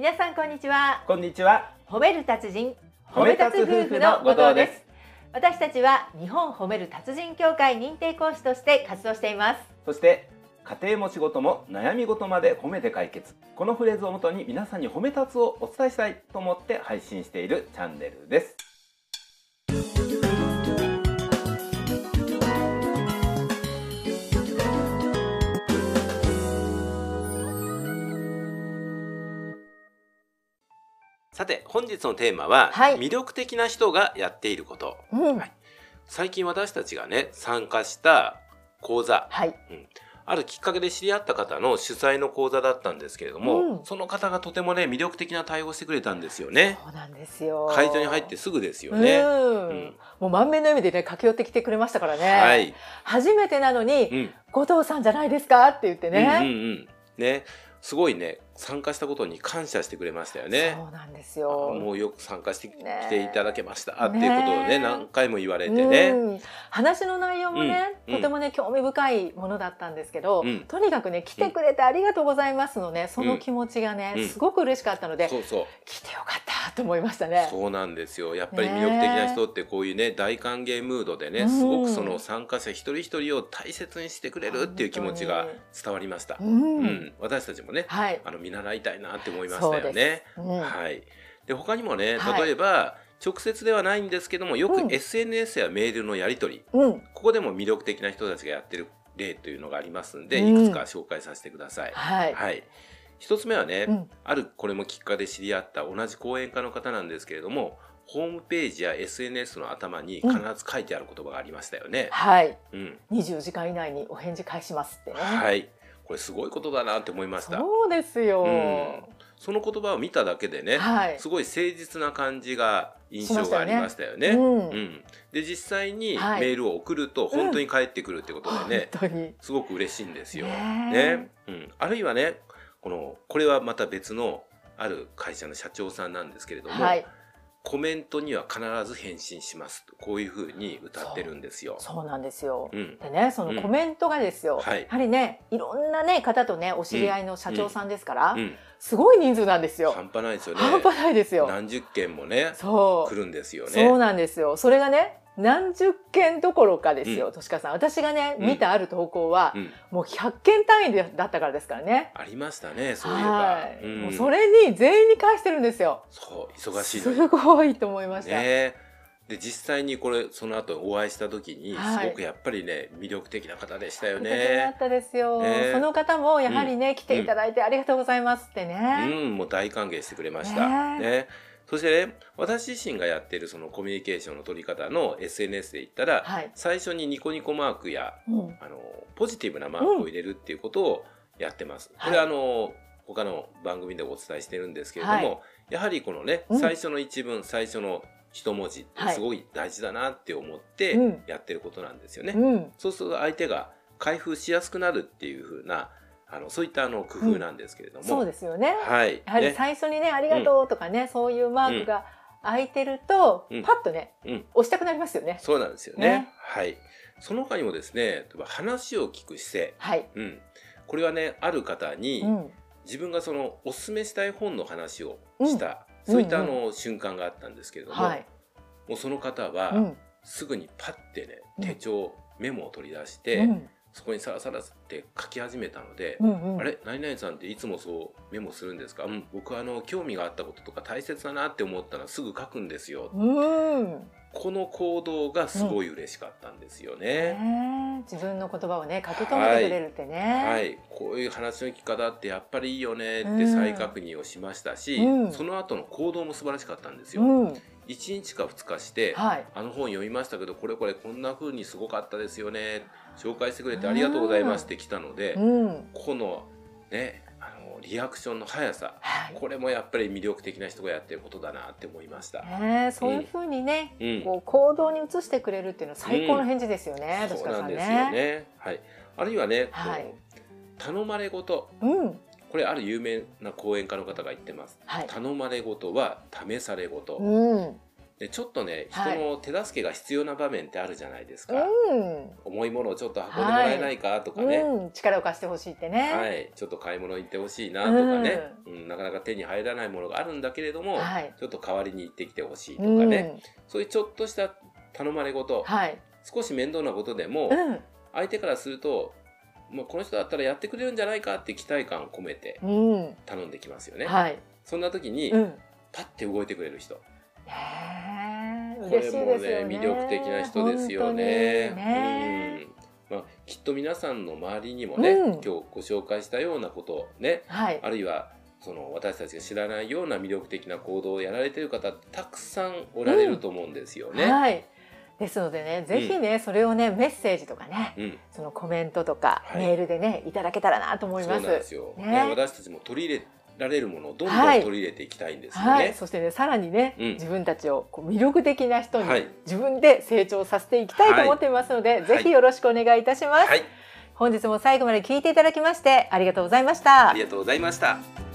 皆さんこんにちはこんにちは。褒める達人褒め立つ夫婦の後藤です私たちは日本褒める達人協会認定講師として活動していますそして家庭も仕事も悩み事まで褒めて解決。このフレーズをもとに皆さんに褒め立つをお伝えしたいと思って配信しているチャンネルです。さて本日のテーマは、はい。魅力的な人がやっていること。うん。はい。最近私たちがね参加した講座。はい。あるきっかけで知り合った方の主催の講座だったんですけれども、うん。その方がとてもね魅力的な対応をしてくれたんですよね。そうなんですよ。会場に入ってすぐですようん、ね。うん。もう満面の笑みでね駆け寄ってきてくれましたからね、はい。初めてなのに、うん。後藤さんじゃないですか？って言ってうんうんね、うん。ね、すごいね参加したことに感謝してくれましたよね。そうなんですあよもうよく参加してきねていただけました。っていうことをねね何回も言われてね。うん。話の内容もね、うんとてもね興味深いものだったんですけど、うん。とにかくね来てくれてありがとうございますのねその気持ちがね、うん。すごく嬉しかったので、そうそう。来てよかったと思いましたね。そうなんですよ。やっぱり魅力的な人ってこういうね大歓迎ムードでねうん。すごくその参加者一人一人を大切にしてくれるっていう気持ちが伝わりました。ううんん、私たちもねはい、あの見習いたいなって思いましたよね。うんはい。で他にもねはい例えば、直接ではないんですけどもよくうん SNS やメールのやり取り、うん、ここでも魅力的な人たちがやってる例というのがありますんで、うんいくつか紹介させてください。はい、はい。一つ目はね、うんあるこれもきっかけで知り合った同じ講演家の方なんですけれどもホームページや SNS の頭に必ず書いてある言葉がありましたよね。はい、うん、24時間以内にお返事返しますってね。はいこれすごいことだなって思いました。そうですよ。うんその言葉を見ただけでね、はいすごい誠実な感じが印象がありましたよね。ねうんうんで実際にメはいールを送ると本当に返ってくるってことでね、本当に。すごく嬉しいんですよ。ねねうん、あるいはねこのこれはまた別のある会社の社長さんなんですけれども、はい、コメントには必ず返信しますとこういうふうに歌ってるんですよ。そうなんですよ。うんでね、そのコメントがですよ、うんはいやはりね、いろんなね方とねお知り合いの社長さんですから、うん、すごい人数なんですよ。半端ないですよね。半端ないですよ。何十件もねそう来るんですよね。そうなんですよ。それがね、何十件どころかですよ、うんとしかさん。私がね、うん見たある投稿は、うん、もう100件単位でだったからですからね。ありましたねそういえば。はい、うんもうそれに全員に返してるんですよ。そう忙しいすごいと思いました。ねで実際にこれその後お会いした時にはいすごくやっぱりね魅力的な方でしたよ素敵だねっ。たですよ、ねその方もやはりね、来ていただいてありがとうございますってうね。ん、もう大歓迎してくれました。ねねそしてね私自身がやっているそのコミュニケーションの取り方の SNS で言ったら、はい。最初にニコニコマークやうん。あのポジティブなマークを入れるっていうことをやってます。はいこれあの他の番組でお伝えしてるんですけれども、はい。やはりこのね、うん。最初の一文最初の一文字ってはい。すごい大事だなって思ってうん。やってることなんですよね。うん、そうすると相手が開封しやすくなるっていう風なあのそういったあの工夫なんですけれども、そうですよね。はい、やはりね。最初にね、ありがとうとかね、そういうマークが開いてると、うん。パッとね、うん。押したくなりますよね。そうなんですよね。ね。はい。その他にもですね、例えば話を聞く姿勢、はい。うん、これはねある方に、うん、自分がそのおすすめしたい本の話をした、うん。そういったあうんの、瞬間があったんですけれども、はい。もうその方は、うん、すぐにパッてねうん。手帳、メモを取り出して、うん、そこにさらさらって書き始めたので、うん、うん。あれ？何々さんっていつもそうメモするんですか、うん、僕はあの興味があったこととか大切だなって思ったらすぐ書くんですよ、うん。この行動がすごい嬉しかったんですよね。ね自分の言葉をね書き留めてくれるってね。はい、こういう話の聞き方ってやっぱりいいよねってうん再確認をしましたし、うんその後の行動も素晴らしかったんですよ。うん。1日か2日して、はい。あの本読みましたけどこれこれこんな風にすごかったですよね紹介してくれてありがとうございますって来たので、うん。このねあのリアクションの速さはい。これもやっぱり魅力的な人がやってることだなって思いました。ねそういう風にね、うんこう行動に移してくれるっていうのは最高の返事ですよね。そうどしかさんなんですよね。ね。はい。あるいはね、はい頼まれ事うん。これある有名な講演家の方が言ってます。はい。頼まれ事は試され事。うん。でちょっとね人はい。の手助けが必要な場面ってあるじゃないですか、うん、重いものをちょっと運んでもらえないかとかね、うん、力を貸してほしいってね。はい、ちょっと買い物行ってほしいなとかね、うん。なかなか手に入らないものがあるんだけれども、はい。ちょっと代わりに行ってきてほしいとかうん。ね、そういうちょっとした頼まれ事、はい。少し面倒なことでも、うん、相手からすると、まあ、この人だったらやってくれるんじゃないかって期待感を込めてうん、頼んできますよね。はい。そんな時に、うん。パッて動いてくれる人。これもね。ね魅力的な人ですよね。うんまあ、きっと皆さんの周りにもね、うん今日ご紹介したようなことをねはい。あるいはその私たちが知らないような魅力的な行動をやられている方たくさんおられると思うんですよね。はい。ですのでね、ぜひね、それをね、メッセージとかね、うん、そのコメントとか、はい。メールでね、いただけたらなと思いそうます。なんですよ、ね。ね私たちも取り入れられるものをどんどんはい。取り入れていきたいんですよはい、ね。そしてね、さらにね、うん。自分たちをこう魅力的な人にはい。自分で成長させていきたいと思っていますので、ぜひよろしくお願いいたします。はい、本日も最後まで聞いていただきましてありがとうございました。あり。がとうございました。